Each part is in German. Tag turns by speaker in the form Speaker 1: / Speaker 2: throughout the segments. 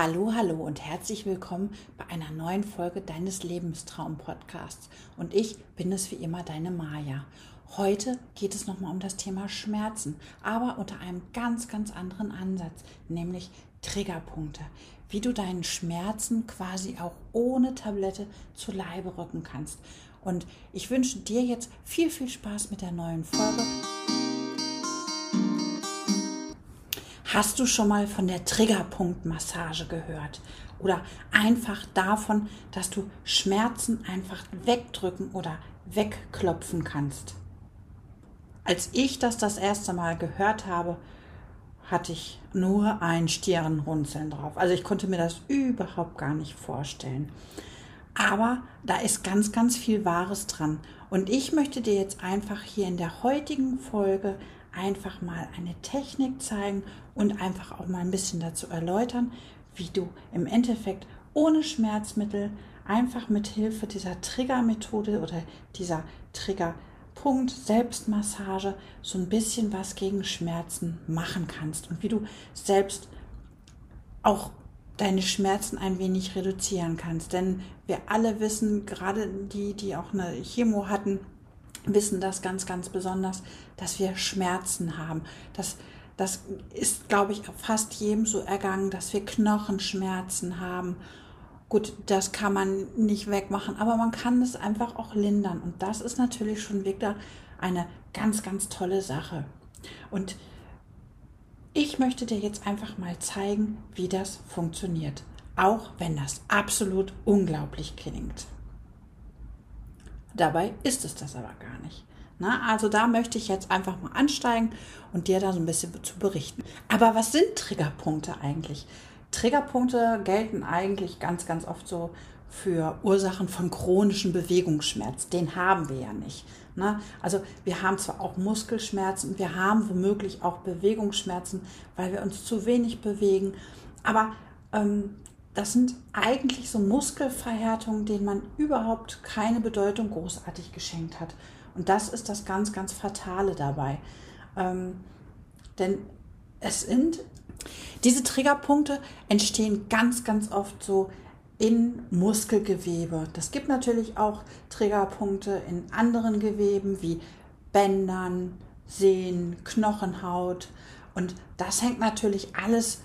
Speaker 1: Hallo, hallo und herzlich willkommen bei einer neuen Folge deines Lebenstraum-Podcasts. Und ich bin es wie immer, deine Maja. Heute geht es nochmal um das Thema Schmerzen, aber unter einem ganz, ganz anderen Ansatz, nämlich Triggerpunkte. Wie du deinen Schmerzen quasi auch ohne Tablette zu Leibe rücken kannst. Und ich wünsche dir jetzt viel, viel Spaß mit der neuen Folge. Hast du schon mal von der Triggerpunktmassage gehört? Oder einfach davon, dass du Schmerzen einfach wegdrücken oder wegklopfen kannst? Als ich das das erste Mal gehört habe, hatte ich nur ein Stirnrunzeln drauf. Also ich konnte mir das überhaupt gar nicht vorstellen. Aber da ist ganz, ganz viel Wahres dran. Und ich möchte dir jetzt einfach hier in der heutigen Folge einfach mal eine Technik zeigen und einfach auch mal ein bisschen dazu erläutern, wie du im Endeffekt ohne Schmerzmittel einfach mit Hilfe dieser Triggermethode oder dieser Triggerpunkt Selbstmassage so ein bisschen was gegen Schmerzen machen kannst und wie du selbst auch deine Schmerzen ein wenig reduzieren kannst. Denn wir alle wissen, gerade die, die auch eine Chemo hatten, wissen das ganz, ganz besonders, dass wir Schmerzen haben. Das, das ist, glaube ich, fast jedem so ergangen, dass wir Knochenschmerzen haben. Gut, das kann man nicht wegmachen, aber man kann es einfach auch lindern. Und das ist natürlich schon wieder eine ganz, ganz tolle Sache. Und ich möchte dir jetzt einfach mal zeigen, wie das funktioniert. Auch wenn das absolut unglaublich klingt. Dabei ist es das aber gar nicht. Na, also da möchte ich jetzt einfach mal ansteigen und dir da so ein bisschen zu berichten. Aber was sind Triggerpunkte eigentlich? Triggerpunkte gelten eigentlich ganz, ganz oft so für Ursachen von chronischen Bewegungsschmerz. Den haben wir ja nicht. Ne? Also wir haben zwar auch Muskelschmerzen, wir haben womöglich auch Bewegungsschmerzen, weil wir uns zu wenig bewegen, aber ähm, das sind eigentlich so Muskelverhärtungen, denen man überhaupt keine Bedeutung großartig geschenkt hat. Und das ist das ganz, ganz Fatale dabei. Ähm, denn es sind, diese Triggerpunkte entstehen ganz, ganz oft so in Muskelgewebe. Das gibt natürlich auch Triggerpunkte in anderen Geweben wie Bändern, Sehnen, Knochenhaut. Und das hängt natürlich alles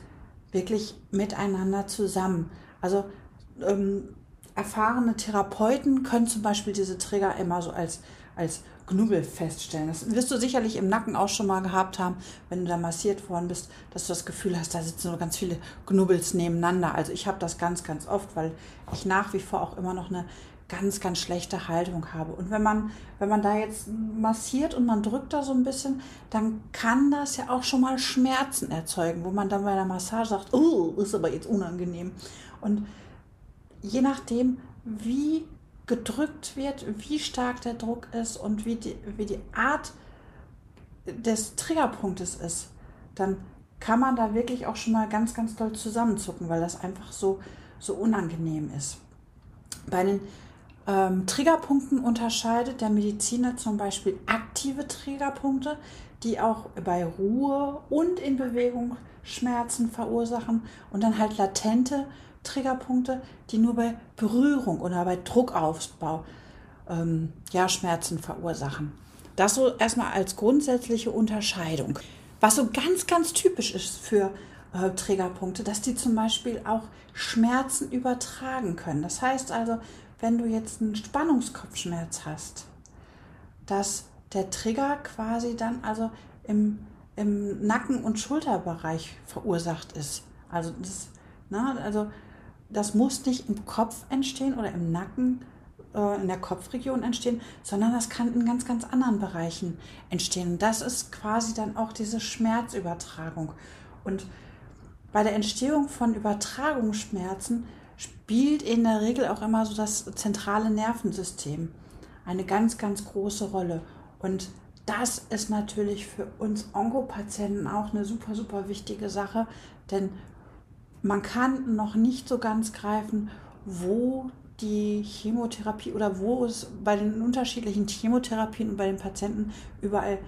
Speaker 1: wirklich miteinander zusammen. Also ähm, erfahrene Therapeuten können zum Beispiel diese Trigger immer so als, als Knubbel feststellen. Das wirst du sicherlich im Nacken auch schon mal gehabt haben, wenn du da massiert worden bist, dass du das Gefühl hast, da sitzen so ganz viele Knubbels nebeneinander. Also ich habe das ganz, ganz oft, weil ich nach wie vor auch immer noch eine ganz, ganz schlechte Haltung habe. Und wenn man, wenn man da jetzt massiert und man drückt da so ein bisschen, dann kann das ja auch schon mal Schmerzen erzeugen, wo man dann bei der Massage sagt, oh, ist aber jetzt unangenehm. Und je nachdem, wie gedrückt wird, wie stark der Druck ist und wie die, wie die Art des Triggerpunktes ist, dann kann man da wirklich auch schon mal ganz, ganz doll zusammenzucken, weil das einfach so, so unangenehm ist. Bei den ähm, Triggerpunkten unterscheidet der Mediziner zum Beispiel aktive Triggerpunkte, die auch bei Ruhe und in Bewegung Schmerzen verursachen und dann halt latente Triggerpunkte, die nur bei Berührung oder bei Druckaufbau ähm, ja, Schmerzen verursachen. Das so erstmal als grundsätzliche Unterscheidung. Was so ganz, ganz typisch ist für äh, Triggerpunkte, dass die zum Beispiel auch Schmerzen übertragen können. Das heißt also, wenn du jetzt einen Spannungskopfschmerz hast, dass der Trigger quasi dann also im, im Nacken- und Schulterbereich verursacht ist. Also das, na, also das muss nicht im Kopf entstehen oder im Nacken, äh, in der Kopfregion entstehen, sondern das kann in ganz, ganz anderen Bereichen entstehen. Und das ist quasi dann auch diese Schmerzübertragung. Und bei der Entstehung von Übertragungsschmerzen spielt in der Regel auch immer so das zentrale Nervensystem eine ganz, ganz große Rolle. Und das ist natürlich für uns Onkopatienten auch eine super, super wichtige Sache, denn man kann noch nicht so ganz greifen, wo die Chemotherapie oder wo es bei den unterschiedlichen Chemotherapien und bei den Patienten überall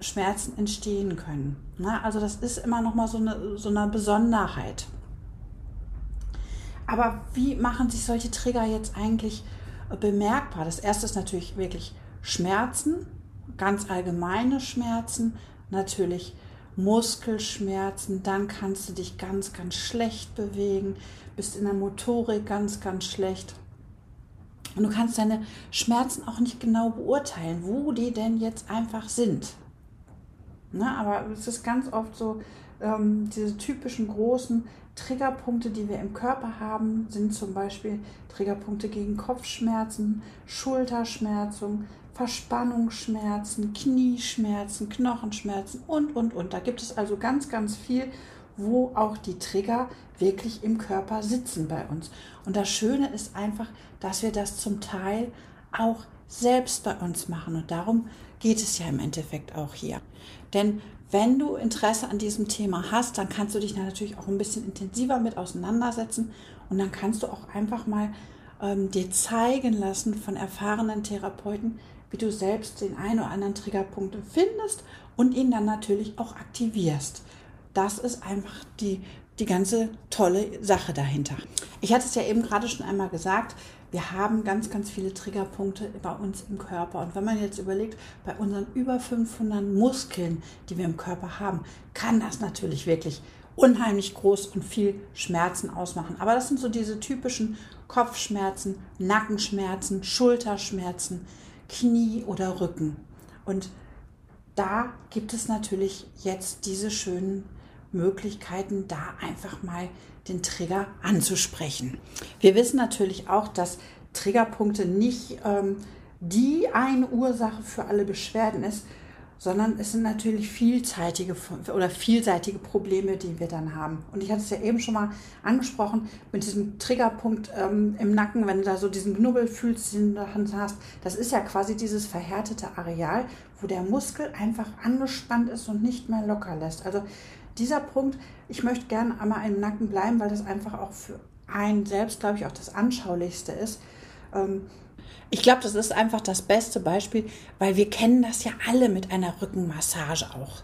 Speaker 1: Schmerzen entstehen können. Na, also das ist immer noch mal so eine, so eine Besonderheit. Aber wie machen sich solche Trigger jetzt eigentlich äh, bemerkbar? Das erste ist natürlich wirklich Schmerzen, ganz allgemeine Schmerzen, natürlich Muskelschmerzen, dann kannst du dich ganz, ganz schlecht bewegen, bist in der Motorik ganz, ganz schlecht. Und du kannst deine Schmerzen auch nicht genau beurteilen, wo die denn jetzt einfach sind. Na, aber es ist ganz oft so, ähm, diese typischen großen Triggerpunkte, die wir im Körper haben, sind zum Beispiel Triggerpunkte gegen Kopfschmerzen, Schulterschmerzen, Verspannungsschmerzen, Knieschmerzen, Knochenschmerzen und, und, und. Da gibt es also ganz, ganz viel, wo auch die Trigger wirklich im Körper sitzen bei uns. Und das Schöne ist einfach, dass wir das zum Teil auch selbst bei uns machen. Und darum geht es ja im Endeffekt auch hier. Denn wenn du Interesse an diesem Thema hast, dann kannst du dich natürlich auch ein bisschen intensiver mit auseinandersetzen und dann kannst du auch einfach mal ähm, dir zeigen lassen von erfahrenen Therapeuten, wie du selbst den einen oder anderen Triggerpunkt findest und ihn dann natürlich auch aktivierst. Das ist einfach die, die ganze tolle Sache dahinter. Ich hatte es ja eben gerade schon einmal gesagt, wir haben ganz, ganz viele Triggerpunkte bei uns im Körper. Und wenn man jetzt überlegt, bei unseren über 500 Muskeln, die wir im Körper haben, kann das natürlich wirklich unheimlich groß und viel Schmerzen ausmachen. Aber das sind so diese typischen Kopfschmerzen, Nackenschmerzen, Schulterschmerzen, Knie oder Rücken. Und da gibt es natürlich jetzt diese schönen Möglichkeiten, da einfach mal den Trigger anzusprechen. Wir wissen natürlich auch, dass Triggerpunkte nicht ähm, die eine Ursache für alle Beschwerden ist, sondern es sind natürlich vielseitige oder vielseitige Probleme, die wir dann haben. Und ich hatte es ja eben schon mal angesprochen mit diesem Triggerpunkt ähm, im Nacken, wenn du da so diesen Knubbel fühlst, den du hast. Das ist ja quasi dieses verhärtete Areal, wo der Muskel einfach angespannt ist und nicht mehr locker lässt. Also dieser Punkt, ich möchte gerne einmal im Nacken bleiben, weil das einfach auch für einen selbst, glaube ich, auch das Anschaulichste ist. Ähm, ich glaube, das ist einfach das beste Beispiel, weil wir kennen das ja alle mit einer Rückenmassage auch.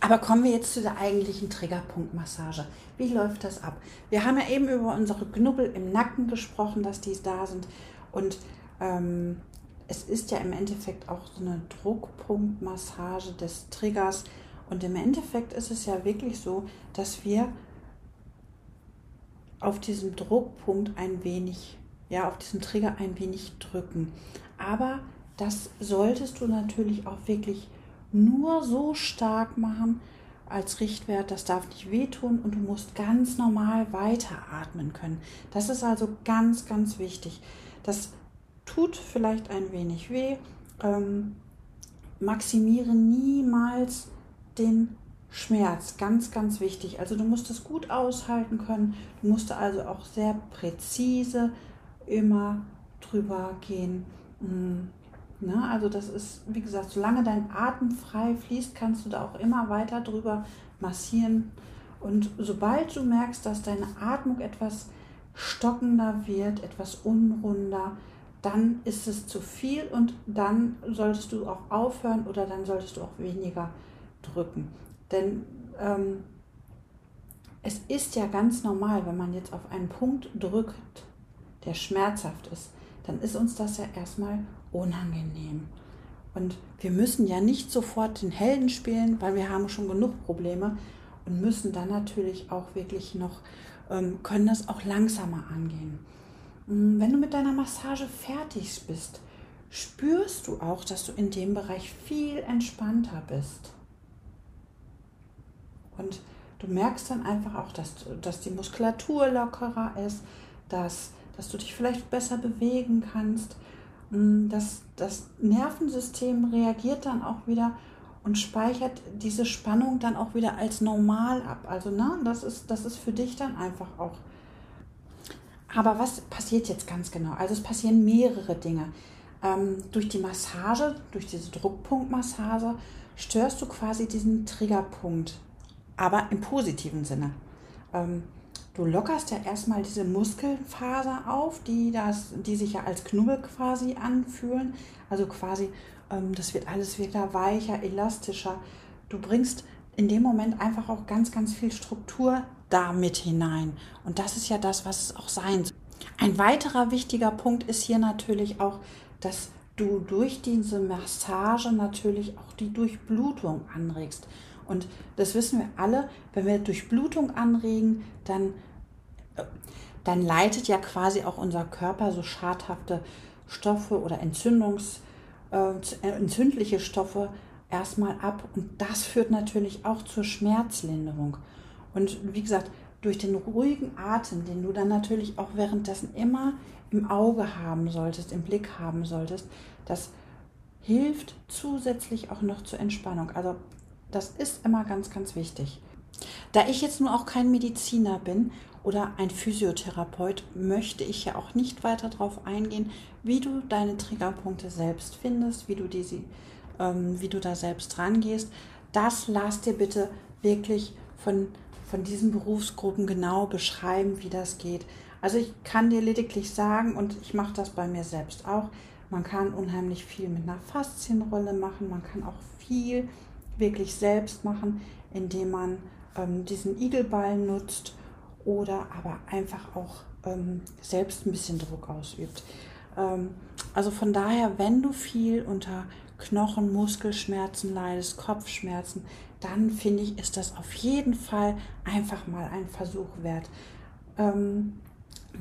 Speaker 1: Aber kommen wir jetzt zu der eigentlichen Triggerpunktmassage. Wie läuft das ab? Wir haben ja eben über unsere Knubbel im Nacken gesprochen, dass die da sind. Und ähm, es ist ja im Endeffekt auch so eine Druckpunktmassage des Triggers. Und im Endeffekt ist es ja wirklich so, dass wir auf diesem Druckpunkt ein wenig ja, auf diesen Trigger ein wenig drücken. Aber das solltest du natürlich auch wirklich nur so stark machen als Richtwert. Das darf nicht wehtun und du musst ganz normal weiteratmen können. Das ist also ganz, ganz wichtig. Das tut vielleicht ein wenig weh. Ähm, maximiere niemals den Schmerz, ganz, ganz wichtig. Also du musst es gut aushalten können. Du musst also auch sehr präzise immer drüber gehen. Ne? Also das ist, wie gesagt, solange dein Atem frei fließt, kannst du da auch immer weiter drüber massieren. Und sobald du merkst, dass deine Atmung etwas stockender wird, etwas unrunder, dann ist es zu viel und dann solltest du auch aufhören oder dann solltest du auch weniger drücken. Denn ähm, es ist ja ganz normal, wenn man jetzt auf einen Punkt drückt, der schmerzhaft ist, dann ist uns das ja erstmal unangenehm. Und wir müssen ja nicht sofort den Helden spielen, weil wir haben schon genug Probleme und müssen dann natürlich auch wirklich noch, ähm, können das auch langsamer angehen. Mm, wenn du mit deiner Massage fertig bist, spürst du auch, dass du in dem Bereich viel entspannter bist. Und du merkst dann einfach auch, dass, dass die Muskulatur lockerer ist, dass dass du dich vielleicht besser bewegen kannst. Mm, das, das Nervensystem reagiert dann auch wieder und speichert diese Spannung dann auch wieder als normal ab. Also, ne, das ist, das ist für dich dann einfach auch. Aber was passiert jetzt ganz genau? Also, es passieren mehrere Dinge. Ähm, durch die Massage, durch diese Druckpunktmassage, störst du quasi diesen Triggerpunkt, aber im positiven Sinne. Ähm, Du lockerst ja erstmal diese Muskelfaser auf, die, das, die sich ja als Knubbel quasi anfühlen. Also quasi, ähm, das wird alles wieder weicher, elastischer. Du bringst in dem Moment einfach auch ganz, ganz viel Struktur da mit hinein. Und das ist ja das, was es auch sein soll. Ein weiterer wichtiger Punkt ist hier natürlich auch, dass du durch diese Massage natürlich auch die Durchblutung anregst. Und das wissen wir alle, wenn wir Durchblutung anregen, dann, äh, dann leitet ja quasi auch unser Körper so schadhafte Stoffe oder Entzündungs, äh, entzündliche Stoffe erstmal ab. Und das führt natürlich auch zur Schmerzlinderung. Und wie gesagt, durch den ruhigen Atem, den du dann natürlich auch währenddessen immer im Auge haben solltest, im Blick haben solltest, das hilft zusätzlich auch noch zur Entspannung. Also das ist immer ganz, ganz wichtig. Da ich jetzt nur auch kein Mediziner bin oder ein Physiotherapeut, möchte ich ja auch nicht weiter darauf eingehen, wie du deine Triggerpunkte selbst findest, wie du, diese, ähm, wie du da selbst rangehst. Das lass dir bitte wirklich von von diesen Berufsgruppen genau beschreiben, wie das geht. Also ich kann dir lediglich sagen, und ich mache das bei mir selbst auch, man kann unheimlich viel mit einer Faszienrolle machen, man kann auch viel wirklich selbst machen, indem man ähm, diesen Igelball nutzt oder aber einfach auch ähm, selbst ein bisschen Druck ausübt. Ähm, also von daher, wenn du viel unter Knochen, Muskelschmerzen leidest, Kopfschmerzen, dann finde ich, ist das auf jeden Fall einfach mal ein Versuch wert. Ähm,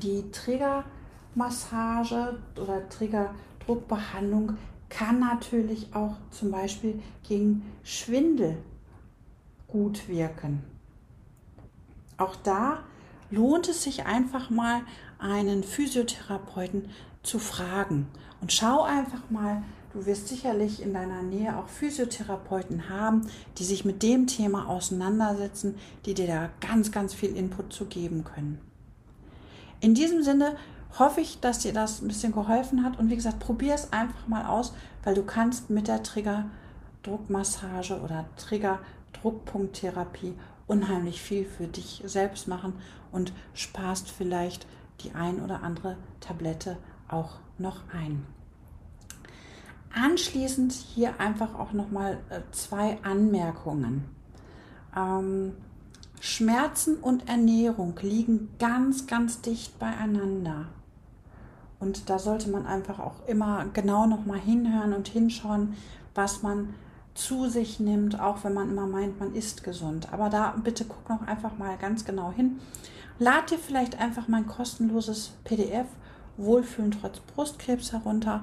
Speaker 1: die Triggermassage oder Triggerdruckbehandlung kann natürlich auch zum Beispiel gegen Schwindel gut wirken. Auch da lohnt es sich einfach mal, einen Physiotherapeuten zu fragen und schau einfach mal, Du wirst sicherlich in deiner Nähe auch Physiotherapeuten haben, die sich mit dem Thema auseinandersetzen, die dir da ganz, ganz viel Input zu geben können. In diesem Sinne hoffe ich, dass dir das ein bisschen geholfen hat und wie gesagt, probier es einfach mal aus, weil du kannst mit der Triggerdruckmassage oder Triggerdruckpunkttherapie unheimlich viel für dich selbst machen und sparst vielleicht die ein oder andere Tablette auch noch ein. Anschließend hier einfach auch nochmal äh, zwei Anmerkungen. Ähm, Schmerzen und Ernährung liegen ganz, ganz dicht beieinander. Und da sollte man einfach auch immer genau nochmal hinhören und hinschauen, was man zu sich nimmt, auch wenn man immer meint, man ist gesund. Aber da bitte guck noch einfach mal ganz genau hin. Lad dir vielleicht einfach mein kostenloses PDF Wohlfühlen trotz Brustkrebs herunter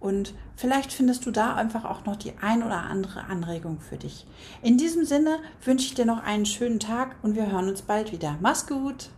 Speaker 1: und vielleicht findest du da einfach auch noch die ein oder andere Anregung für dich. In diesem Sinne wünsche ich dir noch einen schönen Tag und wir hören uns bald wieder. Mach's gut!